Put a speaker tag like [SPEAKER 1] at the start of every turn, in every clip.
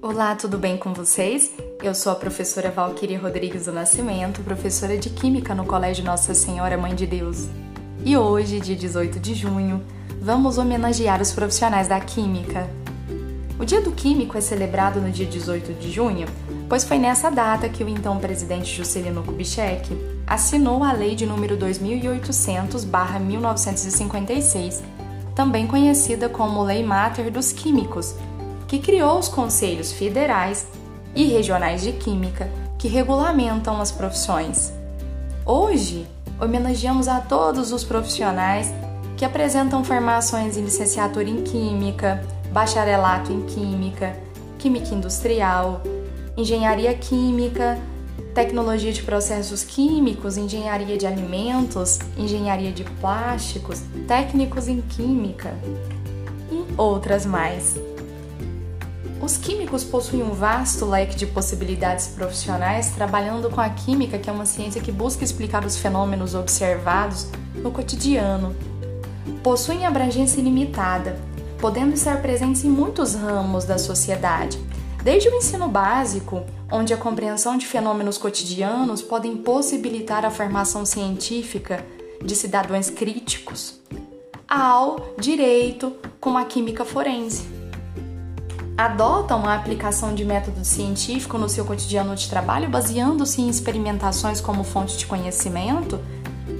[SPEAKER 1] Olá, tudo bem com vocês? Eu sou a professora Valquíria Rodrigues do Nascimento, professora de Química no Colégio Nossa Senhora Mãe de Deus. E hoje, dia 18 de junho, vamos homenagear os profissionais da Química. O Dia do Químico é celebrado no dia 18 de junho, pois foi nessa data que o então presidente Juscelino Kubitschek assinou a Lei de número 2800/1956, também conhecida como Lei Mater dos Químicos, que criou os conselhos federais e regionais de química que regulamentam as profissões. Hoje, homenageamos a todos os profissionais que apresentam formações em licenciatura em química, bacharelato em química, química industrial, engenharia química, tecnologia de processos químicos, engenharia de alimentos, engenharia de plásticos, técnicos em química e outras mais. Os químicos possuem um vasto leque de possibilidades profissionais trabalhando com a química, que é uma ciência que busca explicar os fenômenos observados no cotidiano. Possuem abrangência ilimitada, podendo estar presentes em muitos ramos da sociedade, desde o ensino básico, onde a compreensão de fenômenos cotidianos podem possibilitar a formação científica de cidadãos críticos, ao direito com a química forense adotam a aplicação de método científico no seu cotidiano de trabalho, baseando-se em experimentações como fonte de conhecimento,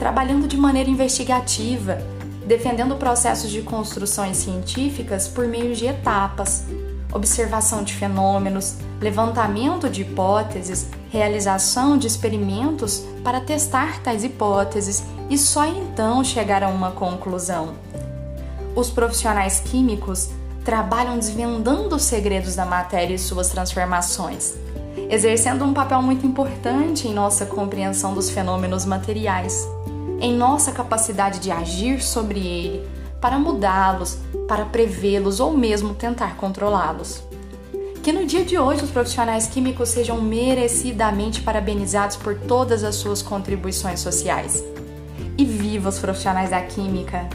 [SPEAKER 1] trabalhando de maneira investigativa, defendendo processos de construções científicas por meio de etapas, observação de fenômenos, levantamento de hipóteses, realização de experimentos para testar tais hipóteses e só então chegar a uma conclusão. Os profissionais químicos trabalham desvendando os segredos da matéria e suas transformações, exercendo um papel muito importante em nossa compreensão dos fenômenos materiais, em nossa capacidade de agir sobre ele, para mudá-los, para prevê-los ou mesmo tentar controlá-los. Que no dia de hoje os profissionais químicos sejam merecidamente parabenizados por todas as suas contribuições sociais. E viva os profissionais da química!